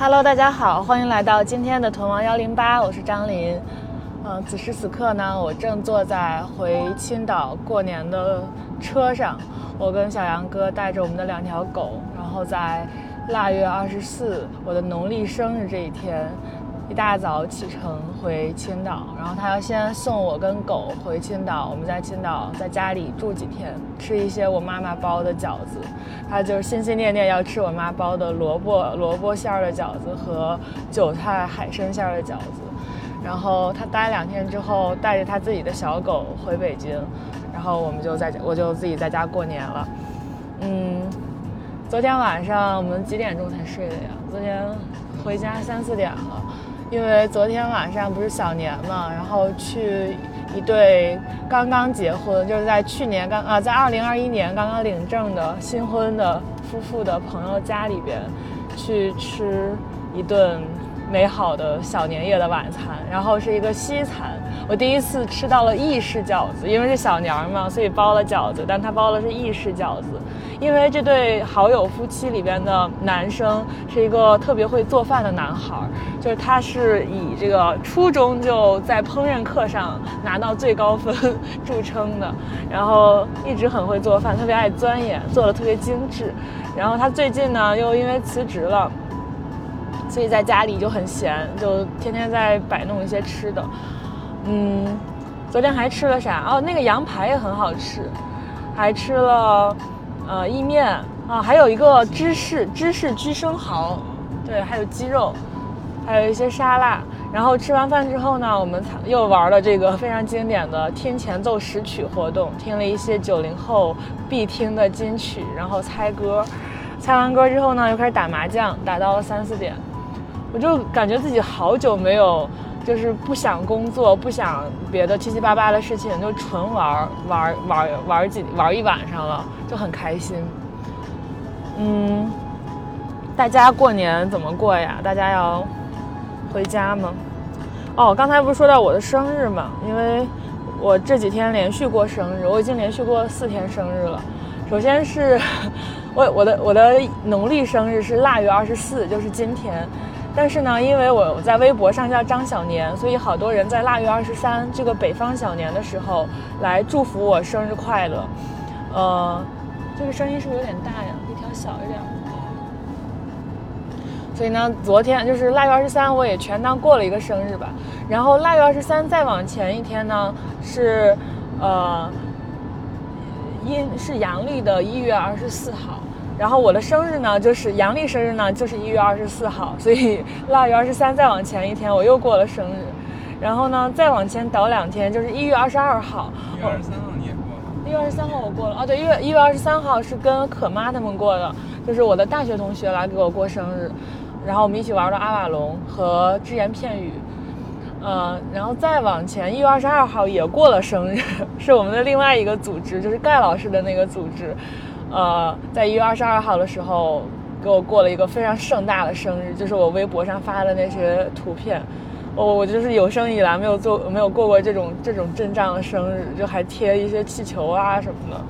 Hello，大家好，欢迎来到今天的屯王幺零八，我是张琳。嗯，此时此刻呢，我正坐在回青岛过年的车上，我跟小杨哥带着我们的两条狗，然后在腊月二十四，我的农历生日这一天。一大早启程回青岛，然后他要先送我跟狗回青岛。我们在青岛在家里住几天，吃一些我妈妈包的饺子。他就是心心念念要吃我妈包的萝卜萝卜馅儿的饺子和韭菜海参馅儿的饺子。然后他待两天之后，带着他自己的小狗回北京，然后我们就在我就自己在家过年了。嗯，昨天晚上我们几点钟才睡的呀？昨天回家三四点了。因为昨天晚上不是小年嘛，然后去一对刚刚结婚，就是在去年刚啊，在二零二一年刚刚领证的新婚的夫妇的朋友家里边，去吃一顿。美好的小年夜的晚餐，然后是一个西餐。我第一次吃到了意式饺子，因为是小娘嘛，所以包了饺子，但他包的是意式饺子。因为这对好友夫妻里边的男生是一个特别会做饭的男孩，就是他是以这个初中就在烹饪课上拿到最高分著称的，然后一直很会做饭，特别爱钻研，做的特别精致。然后他最近呢又因为辞职了。所以在家里就很闲，就天天在摆弄一些吃的。嗯，昨天还吃了啥？哦，那个羊排也很好吃，还吃了呃意面啊，还有一个芝士芝士焗生蚝，对，还有鸡肉，还有一些沙拉。然后吃完饭之后呢，我们又玩了这个 非常经典的听前奏识曲活动，听了一些九零后必听的金曲，然后猜歌。猜完歌之后呢，又开始打麻将，打到了三四点。我就感觉自己好久没有，就是不想工作，不想别的七七八八的事情，就纯玩玩玩玩几玩一晚上了，就很开心。嗯，大家过年怎么过呀？大家要回家吗？哦，刚才不是说到我的生日吗？因为我这几天连续过生日，我已经连续过四天生日了。首先是 我我的我的农历生日是腊月二十四，就是今天。但是呢，因为我在微博上叫张小年，所以好多人在腊月二十三这个北方小年的时候来祝福我生日快乐。呃，这个声音是不是有点大呀？可以调小一点。所以呢，昨天就是腊月二十三，我也全当过了一个生日吧。然后腊月二十三再往前一天呢，是呃阴是阳历的一月二十四号。然后我的生日呢，就是阳历生日呢，就是一月二十四号，所以 腊月二十三再往前一天，我又过了生日。然后呢，再往前倒两天，就是一月二十二号。一月二十三号你也过了？一月二十三号我过了。哦，对，一月一月二十三号是跟可妈他们过的，就是我的大学同学来给我过生日，然后我们一起玩了阿瓦隆和只言片语。嗯，然后再往前，一月二十二号也过了生日，是我们的另外一个组织，就是盖老师的那个组织。呃，在一月二十二号的时候，给我过了一个非常盛大的生日，就是我微博上发的那些图片。我我就是有生以来没有做没有过过这种这种阵仗的生日，就还贴一些气球啊什么的。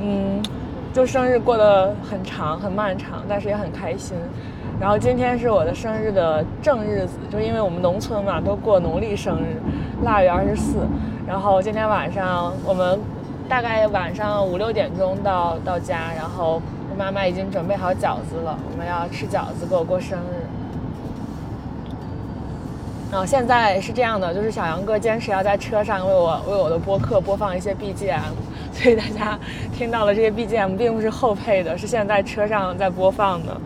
嗯，就生日过得很长很漫长，但是也很开心。然后今天是我的生日的正日子，就因为我们农村嘛都过农历生日，腊月二十四。然后今天晚上我们。大概晚上五六点钟到到家，然后我妈妈已经准备好饺子了，我们要吃饺子给我过生日。然后现在是这样的，就是小杨哥坚持要在车上为我为我的播客播放一些 BGM，所以大家听到了这些 BGM 并不是后配的，是现在车上在播放的。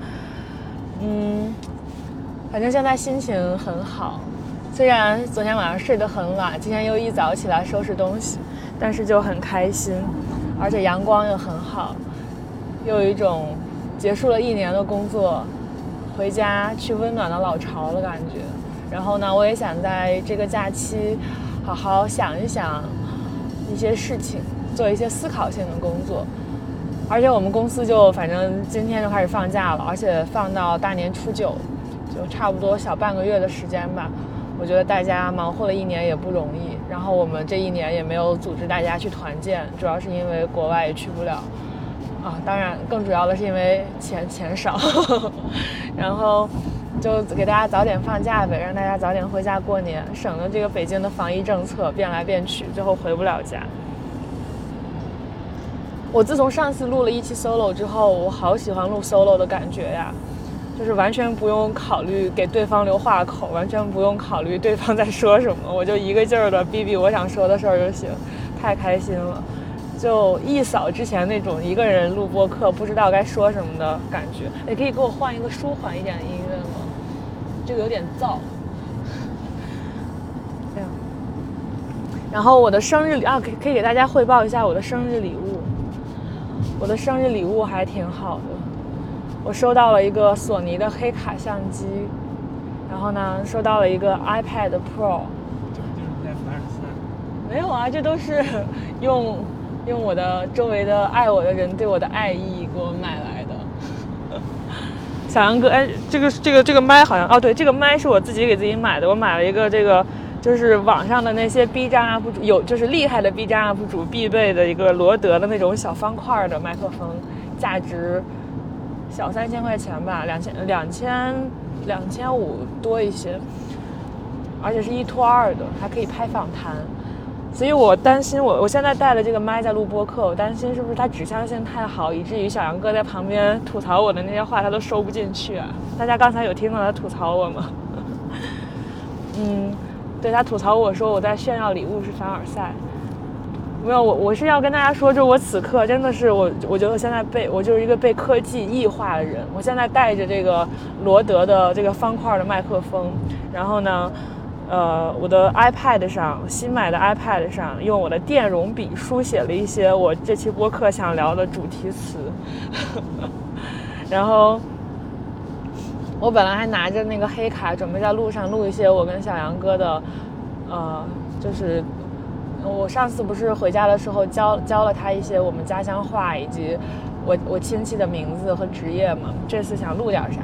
嗯，反正现在心情很好，虽然昨天晚上睡得很晚，今天又一早起来收拾东西。但是就很开心，而且阳光又很好，又有一种结束了一年的工作，回家去温暖的老巢的感觉。然后呢，我也想在这个假期好好想一想一些事情，做一些思考性的工作。而且我们公司就反正今天就开始放假了，而且放到大年初九，就差不多小半个月的时间吧。我觉得大家忙活了一年也不容易，然后我们这一年也没有组织大家去团建，主要是因为国外也去不了。啊，当然更主要的是因为钱钱少，然后就给大家早点放假呗，让大家早点回家过年，省得这个北京的防疫政策变来变去，最后回不了家。我自从上次录了一期 solo 之后，我好喜欢录 solo 的感觉呀，就是完全不用考虑给对方留话口，完全不用考虑对方在说什么，我就一个劲儿的逼逼我想说的事儿就行，太开心了，就一扫之前那种一个人录播课不知道该说什么的感觉。你可以给我换一个舒缓一点的音乐吗？这个有点燥。这样。然后我的生日礼啊，可可以给大家汇报一下我的生日礼物。我的生日礼物还挺好的，我收到了一个索尼的黑卡相机，然后呢，收到了一个 iPad Pro。没有啊，这都是 用用我的周围的爱我的人对我的爱意给我买来的。小杨哥，哎，这个这个这个麦好像哦，对，这个麦是我自己给自己买的，我买了一个这个。就是网上的那些 B 站 UP 主有，就是厉害的 B 站 UP 主必备的一个罗德的那种小方块的麦克风，价值小三千块钱吧，两千两千两千五多一些，而且是一拖二的，还可以拍访谈。所以我担心我我现在带的这个麦在录播课，我担心是不是它指向性太好，以至于小杨哥在旁边吐槽我的那些话他都收不进去啊？大家刚才有听到他吐槽我吗？嗯。对他吐槽我说我在炫耀礼物是凡尔赛，没有我我是要跟大家说，就是我此刻真的是我我觉得现在被我就是一个被科技异化的人。我现在带着这个罗德的这个方块的麦克风，然后呢，呃，我的 iPad 上新买的 iPad 上用我的电容笔书写了一些我这期播客想聊的主题词，然后。我本来还拿着那个黑卡，准备在路上录一些我跟小杨哥的，呃，就是我上次不是回家的时候教教了他一些我们家乡话以及。我我亲戚的名字和职业嘛，这次想录点啥，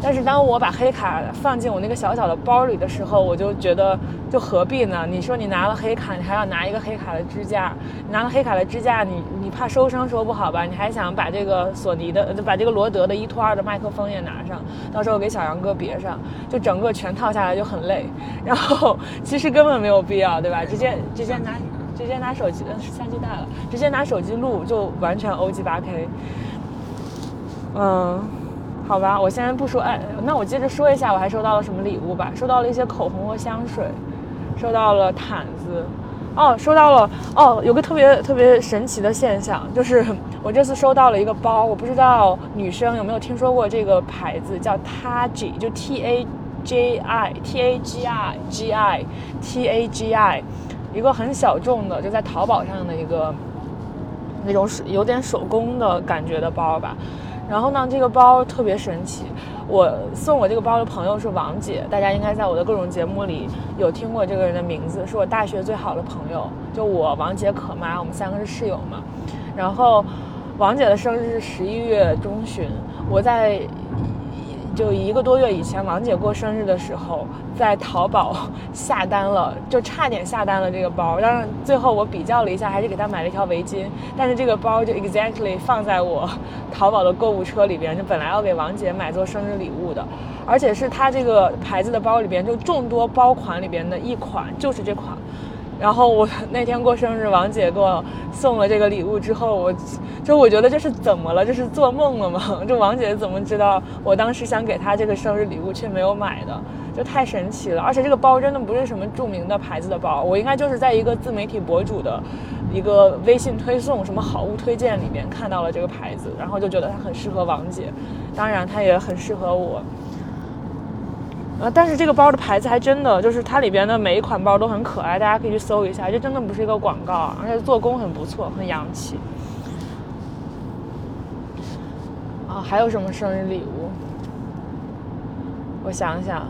但是当我把黑卡放进我那个小小的包里的时候，我就觉得就何必呢？你说你拿了黑卡，你还要拿一个黑卡的支架，拿了黑卡的支架，你你怕收声收不好吧？你还想把这个索尼的，就把这个罗德的一拖二的麦克风也拿上，到时候给小杨哥别上，就整个全套下来就很累。然后其实根本没有必要，对吧？直接直接拿。直接拿手机，嗯，相机带了，直接拿手机录就完全 O G 八 K。嗯，好吧，我先不说，哎，那我接着说一下，我还收到了什么礼物吧？收到了一些口红和香水，收到了毯子，哦，收到了，哦，有个特别特别神奇的现象，就是 我这次收到了一个包，我不知道女生有没有听说过这个牌子，叫 Tagi，就 T A J I T A G I G I T A G I。一个很小众的，就在淘宝上的一个那种手有点手工的感觉的包吧。然后呢，这个包特别神奇。我送我这个包的朋友是王姐，大家应该在我的各种节目里有听过这个人的名字，是我大学最好的朋友。就我王姐可妈，我们三个是室友嘛。然后王姐的生日是十一月中旬，我在。就一个多月以前，王姐过生日的时候，在淘宝下单了，就差点下单了这个包。但是最后我比较了一下，还是给她买了一条围巾。但是这个包就 exactly 放在我淘宝的购物车里边，就本来要给王姐买做生日礼物的，而且是她这个牌子的包里边，就众多包款里边的一款，就是这款。然后我那天过生日，王姐给我送了这个礼物之后，我就我觉得这是怎么了？这是做梦了吗？这王姐怎么知道我当时想给她这个生日礼物却没有买的？就太神奇了！而且这个包真的不是什么著名的牌子的包，我应该就是在一个自媒体博主的一个微信推送什么好物推荐里面看到了这个牌子，然后就觉得它很适合王姐，当然它也很适合我。呃，但是这个包的牌子还真的就是它里边的每一款包都很可爱，大家可以去搜一下，这真的不是一个广告，而且做工很不错，很洋气。啊，还有什么生日礼物？我想想，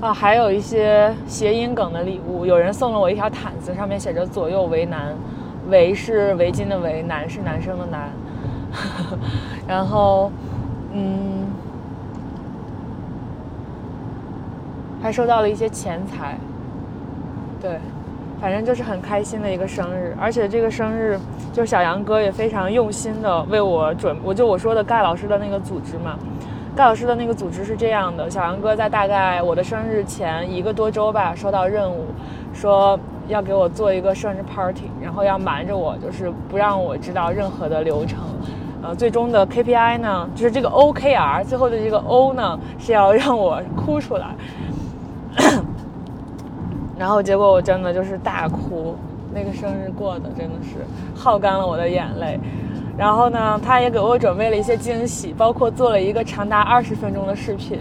啊，还有一些谐音梗的礼物，有人送了我一条毯子，上面写着“左右为难”，围是围巾的围，难是男生的男，然后，嗯。还收到了一些钱财，对，反正就是很开心的一个生日，而且这个生日就是小杨哥也非常用心的为我准，我就我说的盖老师的那个组织嘛，盖老师的那个组织是这样的，小杨哥在大概我的生日前一个多周吧，收到任务，说要给我做一个生日 party，然后要瞒着我，就是不让我知道任何的流程，呃，最终的 KPI 呢，就是这个 OKR，最后的这个 O 呢是要让我哭出来。然后结果我真的就是大哭，那个生日过的真的是耗干了我的眼泪。然后呢，他也给我准备了一些惊喜，包括做了一个长达二十分钟的视频。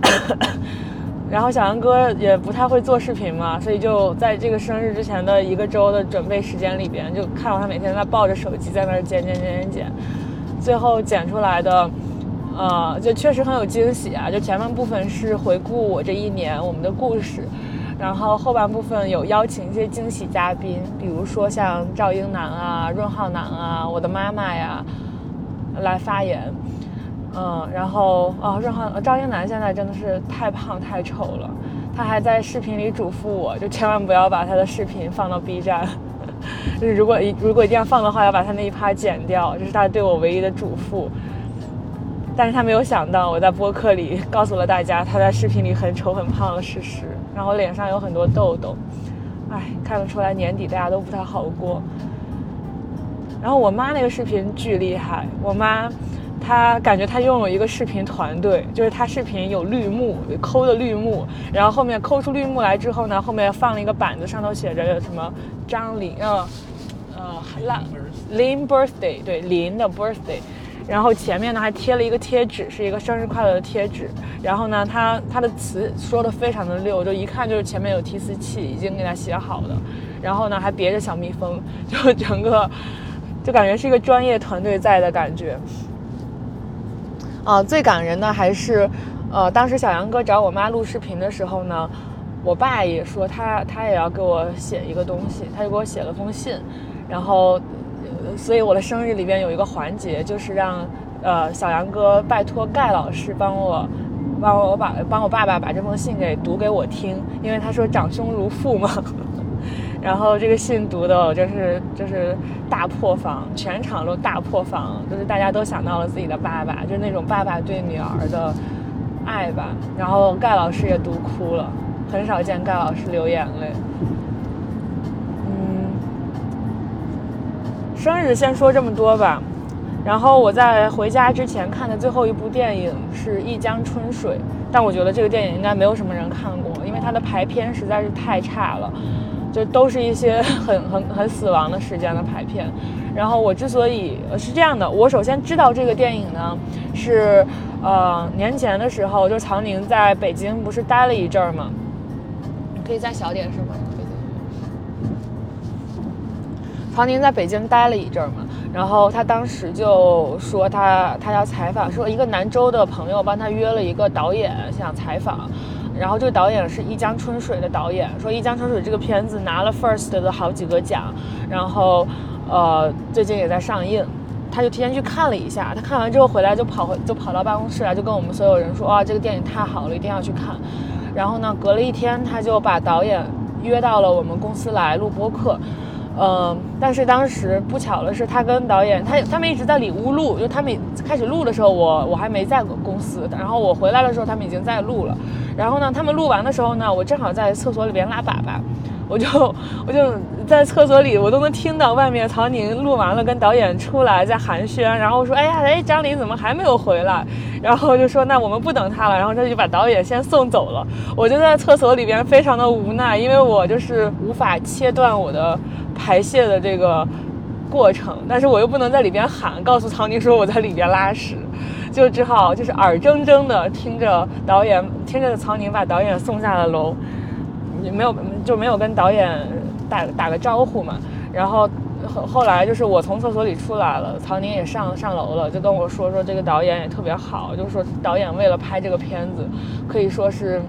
然后小杨哥也不太会做视频嘛，所以就在这个生日之前的一个周的准备时间里边，就看到他每天在抱着手机在那儿剪剪剪剪剪，最后剪出来的，呃，就确实很有惊喜啊！就前半部分是回顾我这一年我们的故事。然后后半部分有邀请一些惊喜嘉宾，比如说像赵英男啊、润浩男啊、我的妈妈呀，来发言。嗯，然后啊，润浩、赵英男现在真的是太胖太丑了，他还在视频里嘱咐我，就千万不要把他的视频放到 B 站，就是如果如果一定要放的话，要把他那一趴剪掉，这是他对我唯一的嘱咐。但是他没有想到，我在播客里 告诉了大家他在视频里很丑很胖的事实。然后脸上有很多痘痘，唉，看得出来年底大家都不太好过。然后我妈那个视频巨厉害，我妈她感觉她拥有一个视频团队，就是她视频有绿幕，抠的绿幕，然后后面抠出绿幕来之后呢，后面放了一个板子，上头写着什么张林，呃，呃，林 birthday，对，林的 birthday。然后前面呢还贴了一个贴纸，是一个生日快乐的贴纸。然后呢，他他的词说的非常的溜，就一看就是前面有提词器，已经给他写好的。然后呢，还别着小蜜蜂，就整个就感觉是一个专业团队在的感觉。啊，最感人的还是，呃，当时小杨哥找我妈录视频的时候呢，我爸也说他他也要给我写一个东西，他就给我写了封信，然后。所以我的生日里边有一个环节，就是让呃小杨哥拜托盖老师帮我，帮我把帮我爸爸把这封信给读给我听，因为他说长兄如父嘛。然后这个信读的我真是就是大破防，全场都大破防，就是大家都想到了自己的爸爸，就是那种爸爸对女儿的爱吧。然后盖老师也读哭了，很少见盖老师流眼泪。生日先说这么多吧，然后我在回家之前看的最后一部电影是《一江春水》，但我觉得这个电影应该没有什么人看过，因为它的排片实在是太差了，就都是一些很很很死亡的时间的排片。然后我之所以是这样的，我首先知道这个电影呢，是呃年前的时候，就曹宁在北京不是待了一阵儿吗？可以再小点是吗？曹宁在北京待了一阵儿嘛，然后他当时就说他他要采访，说一个南州的朋友帮他约了一个导演想采访，然后这个导演是一江春水的导演，说一江春水这个片子拿了 First 的好几个奖，然后呃最近也在上映，他就提前去看了一下，他看完之后回来就跑回就跑到办公室来，就跟我们所有人说啊这个电影太好了，一定要去看，然后呢隔了一天他就把导演约到了我们公司来录播客。嗯，但是当时不巧的是，他跟导演他他们一直在里屋录，就他们开始录的时候，我我还没在公司，然后我回来的时候，他们已经在录了。然后呢，他们录完的时候呢，我正好在厕所里边拉粑粑。我就我就在厕所里，我都能听到外面曹宁录完了，跟导演出来在寒暄，然后说：“哎呀，哎，张琳怎么还没有回来？”然后就说：“那我们不等他了。”然后他就把导演先送走了。我就在厕所里边非常的无奈，因为我就是无法切断我的排泄的这个过程，但是我又不能在里边喊，告诉曹宁说我在里边拉屎，就只好就是耳睁睁的听着导演，听着曹宁把导演送下了楼。也没有就没有跟导演打打个招呼嘛，然后后后来就是我从厕所里出来了，曹宁也上上楼了，就跟我说说这个导演也特别好，就是说导演为了拍这个片子，可以说是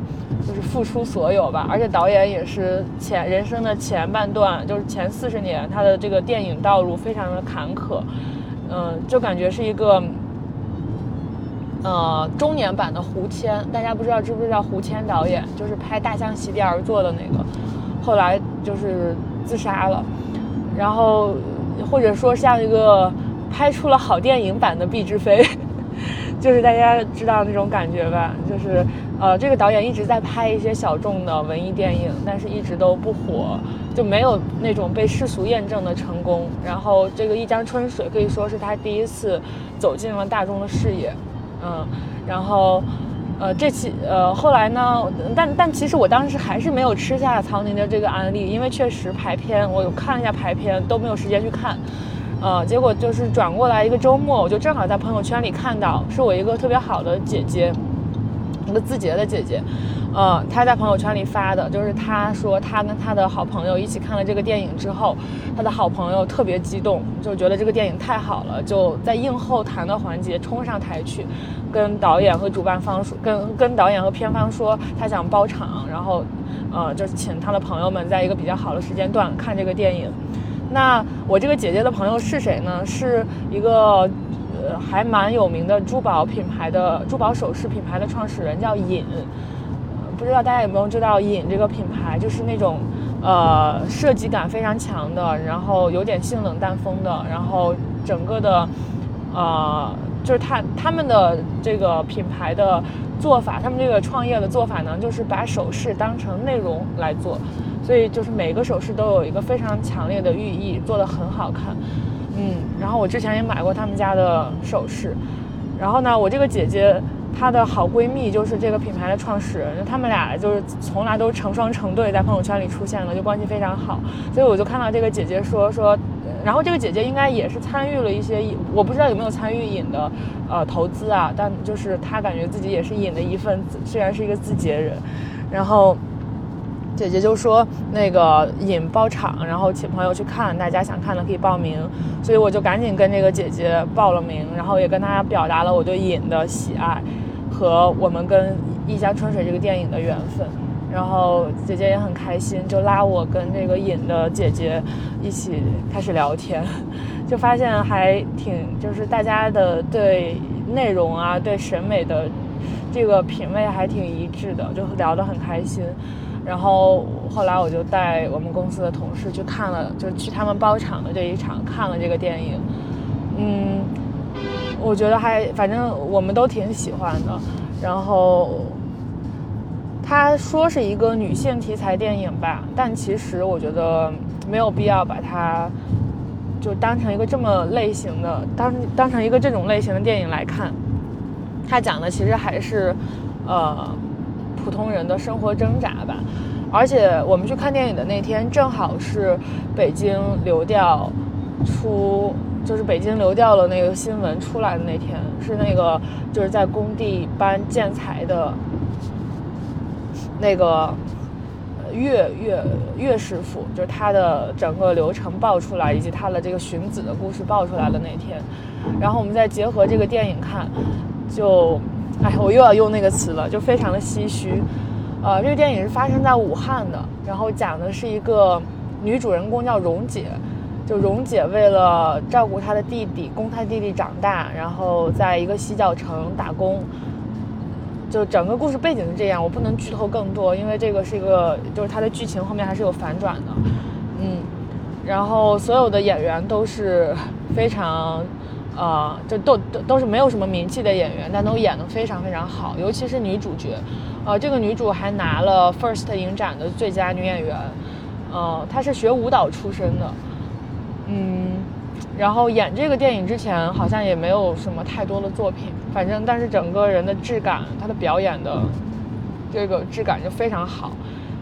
就是付出所有吧，而且导演也是前人生的前半段，就是前四十年他的这个电影道路非常的坎坷，嗯，就感觉是一个。呃，中年版的胡谦，大家不知道知不知道胡谦导演，就是拍《大象席地而坐》的那个后来就是自杀了，然后或者说像一个拍出了好电影版的毕志飞。就是大家知道那种感觉吧，就是，呃，这个导演一直在拍一些小众的文艺电影，但是一直都不火，就没有那种被世俗验证的成功。然后这个《一江春水》可以说是他第一次走进了大众的视野，嗯，然后，呃，这期，呃，后来呢，但但其实我当时还是没有吃下曹宁的这个安利，因为确实排片，我看了一下排片，都没有时间去看。呃，结果就是转过来一个周末，我就正好在朋友圈里看到，是我一个特别好的姐姐，一个字节的姐姐，呃，他在朋友圈里发的，就是他说他跟他的好朋友一起看了这个电影之后，他的好朋友特别激动，就觉得这个电影太好了，就在映后谈的环节冲上台去，跟导演和主办方说，跟跟导演和片方说，他想包场，然后，呃，就请他的朋友们在一个比较好的时间段看这个电影。那我这个姐姐的朋友是谁呢？是一个呃还蛮有名的珠宝品牌的珠宝首饰品牌的创始人，叫尹。不知道大家有没有知道尹这个品牌？就是那种呃设计感非常强的，然后有点性冷淡风的，然后整个的呃就是他他们的这个品牌的做法，他们这个创业的做法呢，就是把首饰当成内容来做。所以就是每个首饰都有一个非常强烈的寓意，做的很好看，嗯。然后我之前也买过他们家的首饰，然后呢，我这个姐姐她的好闺蜜就是这个品牌的创始人，他们俩就是从来都成双成对在朋友圈里出现的，就关系非常好。所以我就看到这个姐姐说说，然后这个姐姐应该也是参与了一些，我不知道有没有参与尹的呃投资啊，但就是她感觉自己也是尹的一份子，虽然是一个字节人，然后。姐姐就说那个引包场，然后请朋友去看，大家想看的可以报名，所以我就赶紧跟这个姐姐报了名，然后也跟她表达了我对引的喜爱和我们跟《一江春水》这个电影的缘分，然后姐姐也很开心，就拉我跟这个尹的姐姐一起开始聊天，就发现还挺就是大家的对内容啊，对审美的这个品味还挺一致的，就聊得很开心。然后后来我就带我们公司的同事去看了，就去他们包场的这一场看了这个电影。嗯，我觉得还反正我们都挺喜欢的。然后他说是一个女性题材电影吧，但其实我觉得没有必要把它就当成一个这么类型的当当成一个这种类型的电影来看。他讲的其实还是呃。普通人的生活挣扎吧，而且我们去看电影的那天正好是北京流调出，就是北京流调了那个新闻出来的那天，是那个就是在工地搬建材的那个岳岳岳师傅，就是他的整个流程爆出来，以及他的这个荀子的故事爆出来的那天，然后我们再结合这个电影看，就。哎，我又要用那个词了，就非常的唏嘘。呃，这个电影是发生在武汉的，然后讲的是一个女主人公叫蓉姐，就蓉姐为了照顾她的弟弟，供她弟弟长大，然后在一个洗脚城打工。就整个故事背景是这样，我不能剧透更多，因为这个是一个，就是它的剧情后面还是有反转的。嗯，然后所有的演员都是非常。呃，就都都都是没有什么名气的演员，但都演得非常非常好，尤其是女主角，呃，这个女主还拿了 FIRST 影展的最佳女演员，呃，她是学舞蹈出身的，嗯，然后演这个电影之前好像也没有什么太多的作品，反正但是整个人的质感，他的表演的这个质感就非常好。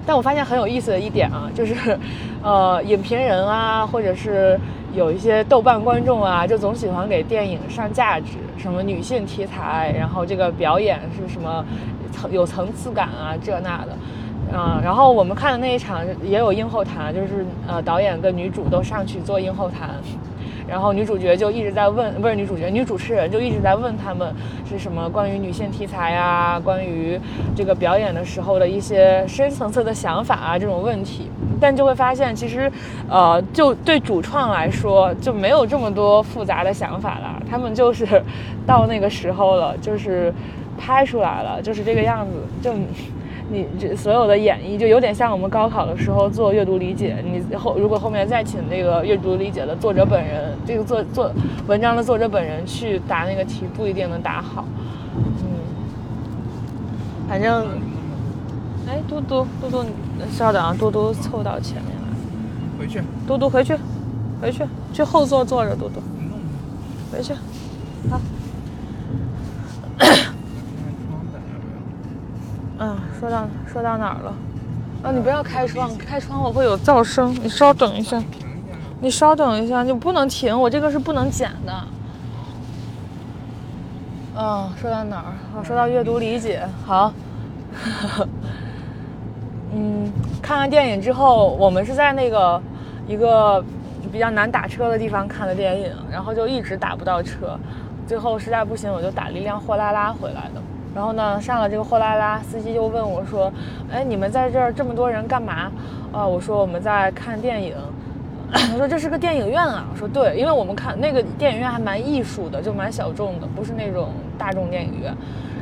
但我发现很有意思的一点啊，就是，呃，影评人啊，或者是有一些豆瓣观众啊，就总喜欢给电影上价值，什么女性题材，然后这个表演是什么层有层次感啊，这那的，嗯，然后我们看的那一场也有映后谈，就是呃，导演跟女主都上去做映后谈。然后女主角就一直在问，不是女主角，女主持人就一直在问他们是什么关于女性题材啊，关于这个表演的时候的一些深层次的想法啊这种问题。但就会发现，其实，呃，就对主创来说就没有这么多复杂的想法了，他们就是到那个时候了，就是拍出来了，就是这个样子，就你这所有的演绎就有点像我们高考的时候做阅读理解，你后如果后面再请那个阅读理解的作者本人，这个作作文章的作者本人去答那个题，不一定能答好。嗯，反正，哎，嘟嘟嘟嘟，稍等啊，嘟嘟凑到前面来，回去，嘟嘟回去，回去，去后座坐着，嘟嘟，回去，好。嗯，说到说到哪儿了？啊，你不要开窗，开窗我会有噪声。你稍等一下，你稍等一下，你不能停，我这个是不能剪的。嗯，说到哪儿？我说到阅读理解，好。嗯，看完电影之后，我们是在那个一个比较难打车的地方看的电影，然后就一直打不到车，最后实在不行，我就打了一辆货拉拉回来的。然后呢，上了这个货拉拉，司机就问我说：“哎，你们在这儿这么多人干嘛？”啊，我说我们在看电影。他说这是个电影院啊。我说对，因为我们看那个电影院还蛮艺术的，就蛮小众的，不是那种大众电影院。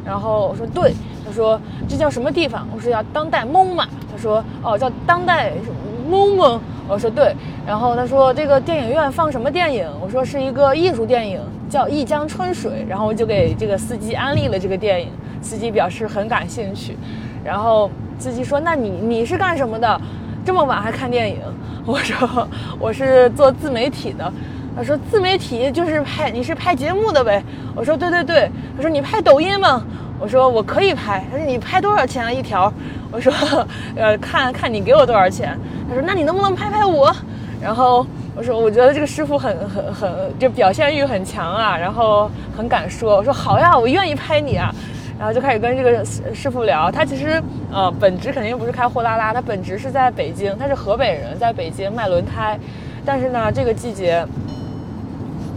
然后我说对，他说这叫什么地方？我说叫当代 MOMA。他说哦，叫当代 MOMA。我说对。然后他说这个电影院放什么电影？我说是一个艺术电影。叫一江春水，然后我就给这个司机安利了这个电影，司机表示很感兴趣，然后司机说：“那你你是干什么的？这么晚还看电影？”我说：“我是做自媒体的。”他说：“自媒体就是拍，你是拍节目的呗？”我说：“对对对。”他说：“你拍抖音吗？”我说：“我可以拍。”他说：“你拍多少钱啊一条？”我说：“呃，看看你给我多少钱。”他说：“那你能不能拍拍我？”然后。我说，我觉得这个师傅很很很，就表现欲很强啊，然后很敢说。我说好呀，我愿意拍你啊，然后就开始跟这个师傅聊。他其实呃本职肯定不是开货拉拉，他本职是在北京，他是河北人，在北京卖轮胎。但是呢，这个季节，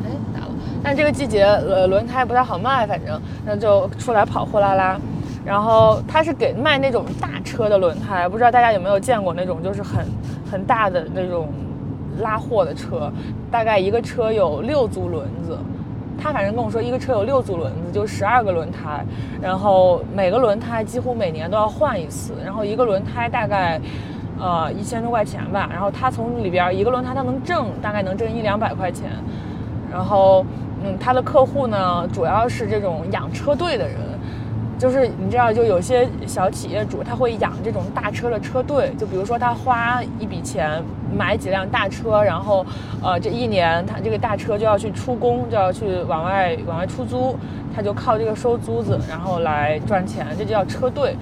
哎打了，但这个季节呃轮胎不太好卖，反正那就出来跑货拉拉。然后他是给卖那种大车的轮胎，不知道大家有没有见过那种就是很很大的那种。拉货的车，大概一个车有六组轮子，他反正跟我说一个车有六组轮子，就十二个轮胎，然后每个轮胎几乎每年都要换一次，然后一个轮胎大概，呃一千多块钱吧，然后他从里边一个轮胎他能挣大概能挣一两百块钱，然后嗯他的客户呢主要是这种养车队的人。就是你知道，就有些小企业主他会养这种大车的车队，就比如说他花一笔钱买几辆大车，然后，呃，这一年他这个大车就要去出工，就要去往外往外出租，他就靠这个收租子，然后来赚钱，这就叫车队。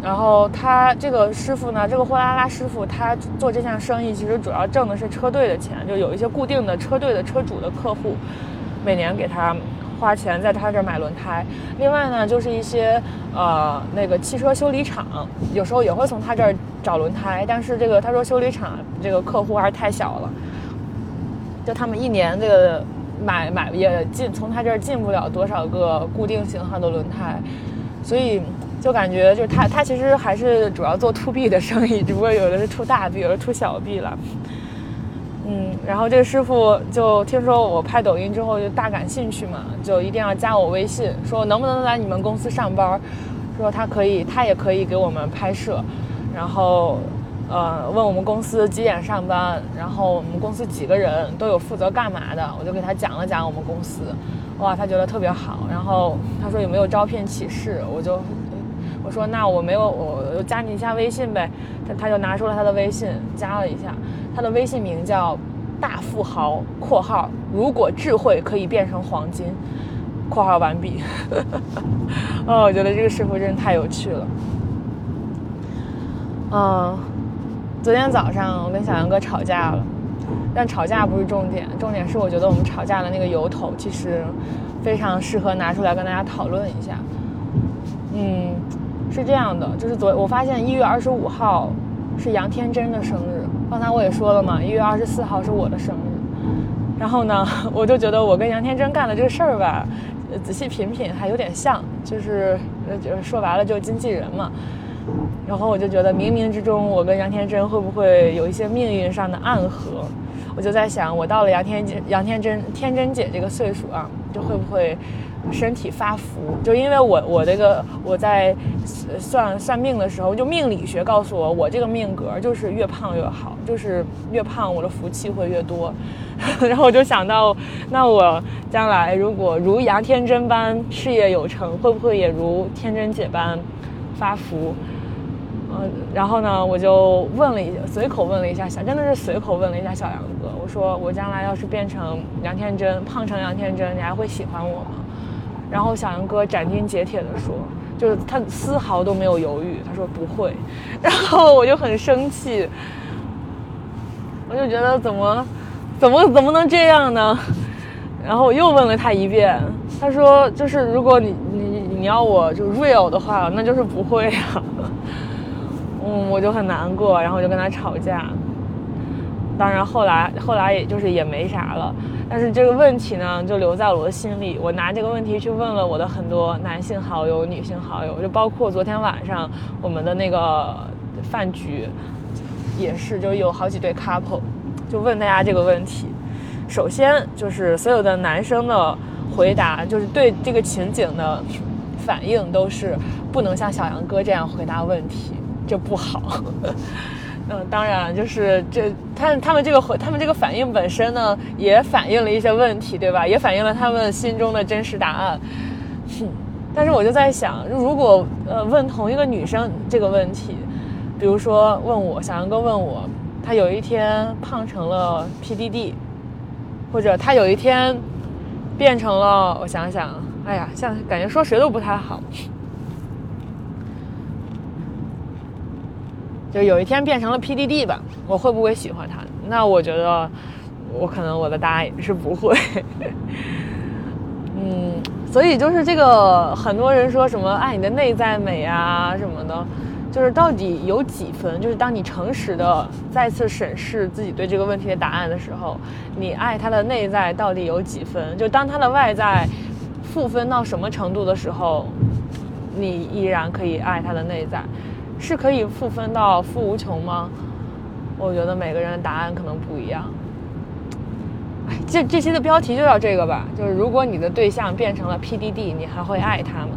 然后他这个师傅呢，这个货拉拉师傅，他做这项生意其实主要挣的是车队的钱，就有一些固定的车队的车主的客户，每年给他。花钱在他这儿买轮胎，另外呢，就是一些呃那个汽车修理厂，有时候也会从他这儿找轮胎，但是这个他说修理厂这个客户还是太小了，就他们一年这个买买也进从他这儿进不了多少个固定型号的轮胎，所以就感觉就是他他其实还是主要做 to B 的生意，只不过有的是 to 大 B，有的 to 小 B 了。嗯，然后这个师傅就听说我拍抖音之后就大感兴趣嘛，就一定要加我微信，说能不能来你们公司上班，说他可以，他也可以给我们拍摄，然后，呃，问我们公司几点上班，然后我们公司几个人都有负责干嘛的，我就给他讲了讲我们公司，哇，他觉得特别好，然后他说有没有招聘启事，我就我说那我没有，我加你一下微信呗，他他就拿出了他的微信加了一下。他的微信名叫“大富豪”（括号如果智慧可以变成黄金）（括号完毕）。哦，我觉得这个师傅真的太有趣了。嗯，昨天早上我跟小杨哥吵架了，但吵架不是重点，重点是我觉得我们吵架的那个由头其实非常适合拿出来跟大家讨论一下。嗯，是这样的，就是昨我发现一月二十五号是杨天真的生日。刚才我也说了嘛，一月二十四号是我的生日，然后呢，我就觉得我跟杨天真干的这个事儿吧，仔细品品还有点像，就是就是说白了就是经纪人嘛。然后我就觉得冥冥之中我跟杨天真会不会有一些命运上的暗合？我就在想，我到了杨天真杨天真天真姐这个岁数啊，就会不会身体发福？就因为我我这个我在算算命的时候，就命理学告诉我，我这个命格就是越胖越好，就是越胖我的福气会越多。然后我就想到，那我将来如果如杨天真般事业有成，会不会也如天真姐般发福？嗯，然后呢，我就问了一下随口问了一下小，真的是随口问了一下小杨哥，我说我将来要是变成杨天真，胖成杨天真，你还会喜欢我吗？然后小杨哥斩钉截铁地说，就是他丝毫都没有犹豫，他说不会。然后我就很生气，我就觉得怎么，怎么怎么能这样呢？然后我又问了他一遍，他说就是如果你你你要我就 real 的话，那就是不会啊。嗯，我就很难过，然后我就跟他吵架。当然后来后来也就是也没啥了，但是这个问题呢就留在了我的心里。我拿这个问题去问了我的很多男性好友、女性好友，就包括昨天晚上我们的那个饭局，也是就有好几对 couple，就问大家这个问题。首先就是所有的男生的回答，就是对这个情景的反应都是不能像小杨哥这样回答问题。这不好，嗯，当然就是这他他们这个回他们这个反应本身呢，也反映了一些问题，对吧？也反映了他们心中的真实答案。但是我就在想，如果呃问同一个女生这个问题，比如说问我小杨哥问我，他有一天胖成了 PDD，或者他有一天变成了，我想想，哎呀，像感觉说谁都不太好。就有一天变成了 PDD 吧，我会不会喜欢他？那我觉得，我可能我的答案也是不会。嗯，所以就是这个，很多人说什么爱你的内在美啊什么的，就是到底有几分？就是当你诚实的再次审视自己对这个问题的答案的时候，你爱他的内在到底有几分？就当他的外在负分到什么程度的时候，你依然可以爱他的内在。是可以负分到负无穷吗？我觉得每个人的答案可能不一样。哎，这这期的标题就叫这个吧，就是如果你的对象变成了 PDD，你还会爱他吗？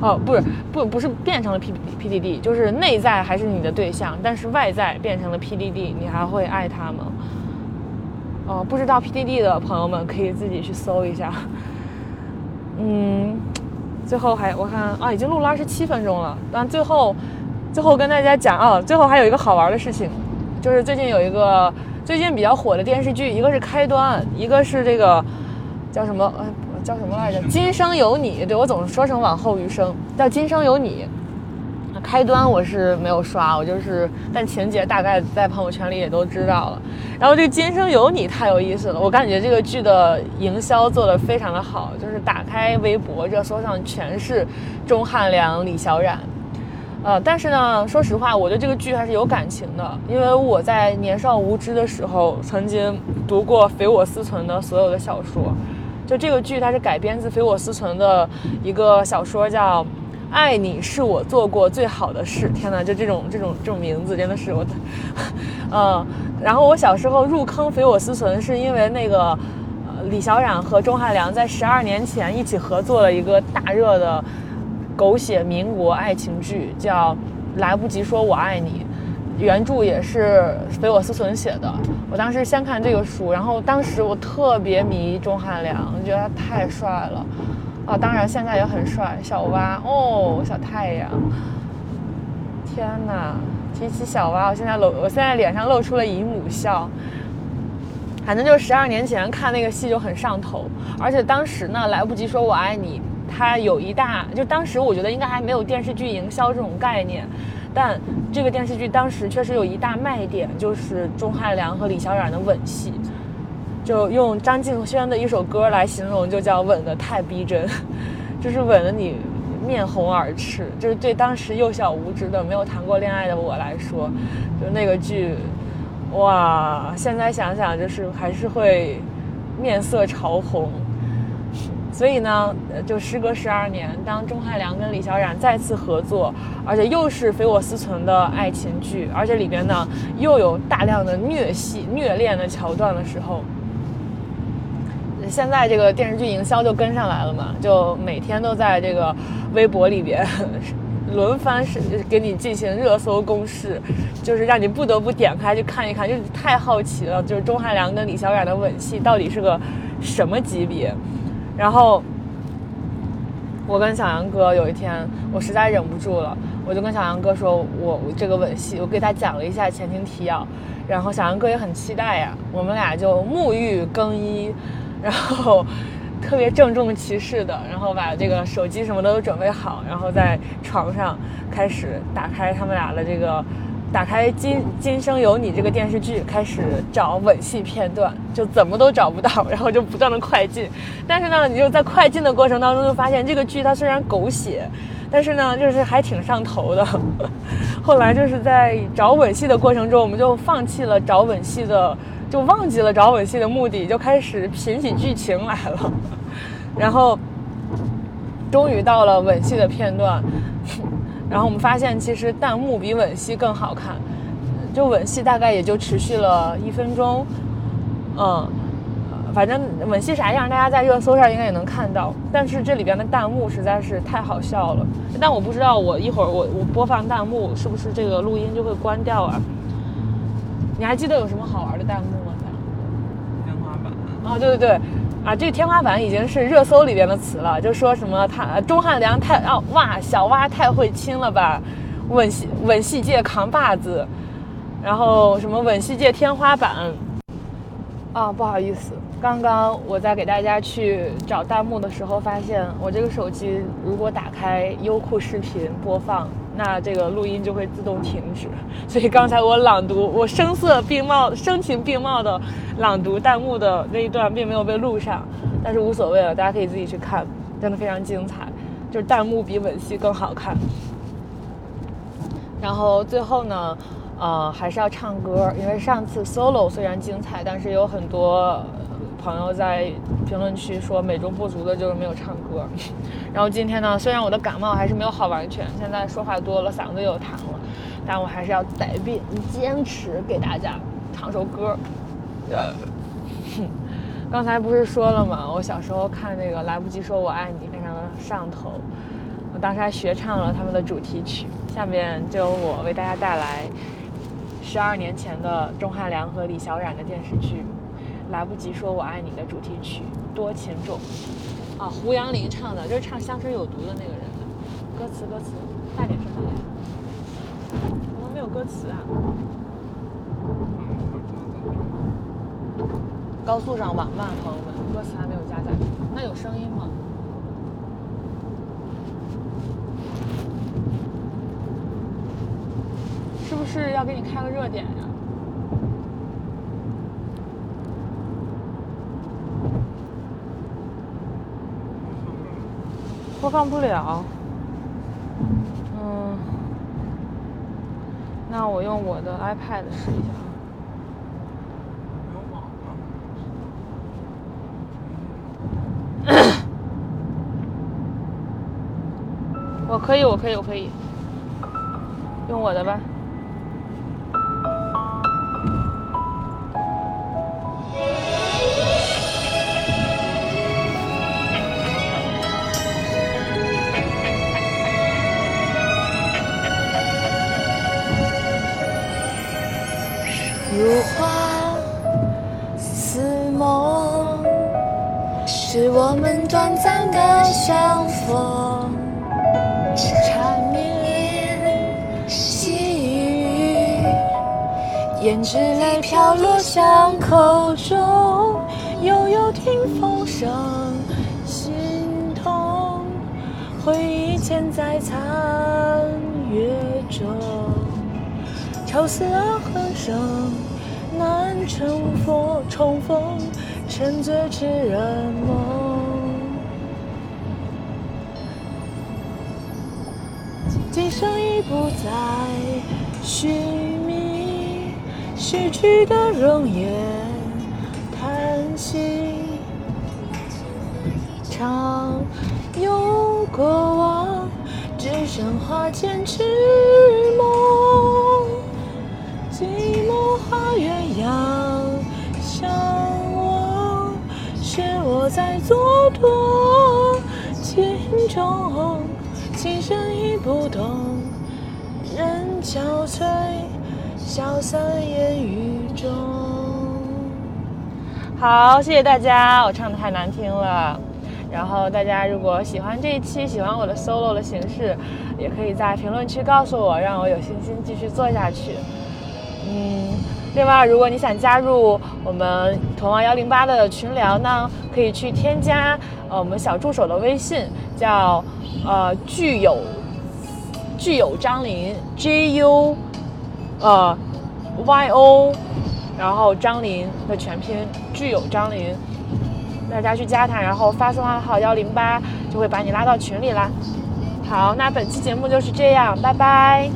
哦，不是，不不是变成了 P PDD，就是内在还是你的对象，但是外在变成了 PDD，你还会爱他吗？哦，不知道 PDD 的朋友们可以自己去搜一下。嗯。最后还我看啊，已经录了二十七分钟了。但最后，最后跟大家讲啊，最后还有一个好玩的事情，就是最近有一个最近比较火的电视剧，一个是《开端》，一个是这个叫什么呃叫什么来着，《今生有你》。对我总是说成往后余生，叫《今生有你》。开端我是没有刷，我就是，但情节大概在朋友圈里也都知道了。然后这个《今生有你》太有意思了，我感觉这个剧的营销做得非常的好，就是打开微博热搜上全是钟汉良、李小冉。呃，但是呢，说实话，我对这个剧还是有感情的，因为我在年少无知的时候曾经读过肥我思存的所有的小说。就这个剧，它是改编自肥我思存的一个小说，叫。爱你是我做过最好的事。天哪，就这种这种这种名字真的是我的，嗯。然后我小时候入坑《肥我思存》，是因为那个李小冉和钟汉良在十二年前一起合作了一个大热的狗血民国爱情剧，叫《来不及说我爱你》，原著也是肥我思存写的。我当时先看这个书，然后当时我特别迷钟汉良，觉得他太帅了。啊，当然现在也很帅，小蛙哦，小太阳。天哪，提起小蛙，我现在露，我现在脸上露出了姨母笑。反正就是十二年前看那个戏就很上头，而且当时呢来不及说我爱你，它有一大，就当时我觉得应该还没有电视剧营销这种概念，但这个电视剧当时确实有一大卖点，就是钟汉良和李小冉的吻戏。就用张敬轩的一首歌来形容，就叫吻得太逼真，就是吻得你面红耳赤。就是对当时幼小无知的、没有谈过恋爱的我来说，就那个剧，哇！现在想想，就是还是会面色潮红。所以呢，就时隔十二年，当钟汉良跟李小冉再次合作，而且又是肥我思存的爱情剧，而且里边呢又有大量的虐戏、虐恋的桥段的时候。现在这个电视剧营销就跟上来了嘛，就每天都在这个微博里边轮番是给你进行热搜攻势，就是让你不得不点开去看一看，就是太好奇了，就是钟汉良跟李小冉的吻戏到底是个什么级别。然后我跟小杨哥有一天，我实在忍不住了，我就跟小杨哥说，我这个吻戏，我给他讲了一下前情提要，然后小杨哥也很期待呀，我们俩就沐浴更衣，然后。特别郑重其事的，然后把这个手机什么的都准备好，然后在床上开始打开他们俩的这个，打开《今今生有你》这个电视剧，开始找吻戏片段，就怎么都找不到，然后就不断的快进。但是呢，你就在快进的过程当中，就发现这个剧它虽然狗血，但是呢，就是还挺上头的。后来就是在找吻戏的过程中，我们就放弃了找吻戏的。就忘记了找吻戏的目的，就开始品起剧情来了。然后，终于到了吻戏的片段，然后我们发现其实弹幕比吻戏更好看。就吻戏大概也就持续了一分钟，嗯，反正吻戏啥样，大家在热搜上应该也能看到。但是这里边的弹幕实在是太好笑了。但我不知道，我一会儿我我播放弹幕是不是这个录音就会关掉啊？你还记得有什么好玩的弹幕吗？天花板？啊，对对对，啊，这个天花板已经是热搜里边的词了，就说什么他钟汉良太啊哇小蛙太会亲了吧，吻戏吻戏界扛把子，然后什么吻戏界天花板，啊不好意思，刚刚我在给大家去找弹幕的时候，发现我这个手机如果打开优酷视频播放。那这个录音就会自动停止，所以刚才我朗读，我声色并茂、声情并茂的朗读弹幕的那一段并没有被录上，但是无所谓了，大家可以自己去看，真的非常精彩，就是弹幕比吻戏更好看。然后最后呢，呃，还是要唱歌，因为上次 solo 虽然精彩，但是有很多。朋友在评论区说美中不足的就是没有唱歌，然后今天呢，虽然我的感冒还是没有好完全，现在说话多了，嗓子又痰了，但我还是要带病坚持给大家唱首歌。刚才不是说了吗？我小时候看那个《来不及说我爱你》，非常的上头，我当时还学唱了他们的主题曲。下面就由我为大家带来十二年前的钟汉良和李小冉的电视剧。来不及说我爱你的主题曲《多情种》啊，胡杨林唱的，就是唱《香水有毒》的那个人。歌词，歌词，大点声点。怎么没有歌词啊？高速上网慢，朋友们，歌词还没有加载。那有声音吗？是不是要给你开个热点呀？播放不了，嗯，那我用我的 iPad 试一下。我可以，我可以，我可以，用我的吧。的相逢。缠绵细语，胭脂泪飘落巷口中，悠悠听风声，心痛。回忆嵌在残月中，愁思而恨生。难重逢，重逢，沉醉痴人梦。不再寻觅，逝去的容颜，叹息。常有过往，只剩花前痴梦。寂寞画鸳鸯相望，是我在蹉跎情中，情深已不懂，憔悴，消散烟雨中。好，谢谢大家，我唱的太难听了。然后大家如果喜欢这一期，喜欢我的 solo 的形式，也可以在评论区告诉我，让我有信心继续做下去。嗯，另外，如果你想加入我们童王幺零八的群聊呢，可以去添加呃我们小助手的微信，叫呃具有具有张琳 J U 呃 Y O，然后张琳的全拼具有张琳。大家去加他，然后发送暗号幺零八，就会把你拉到群里啦。好，那本期节目就是这样，拜拜。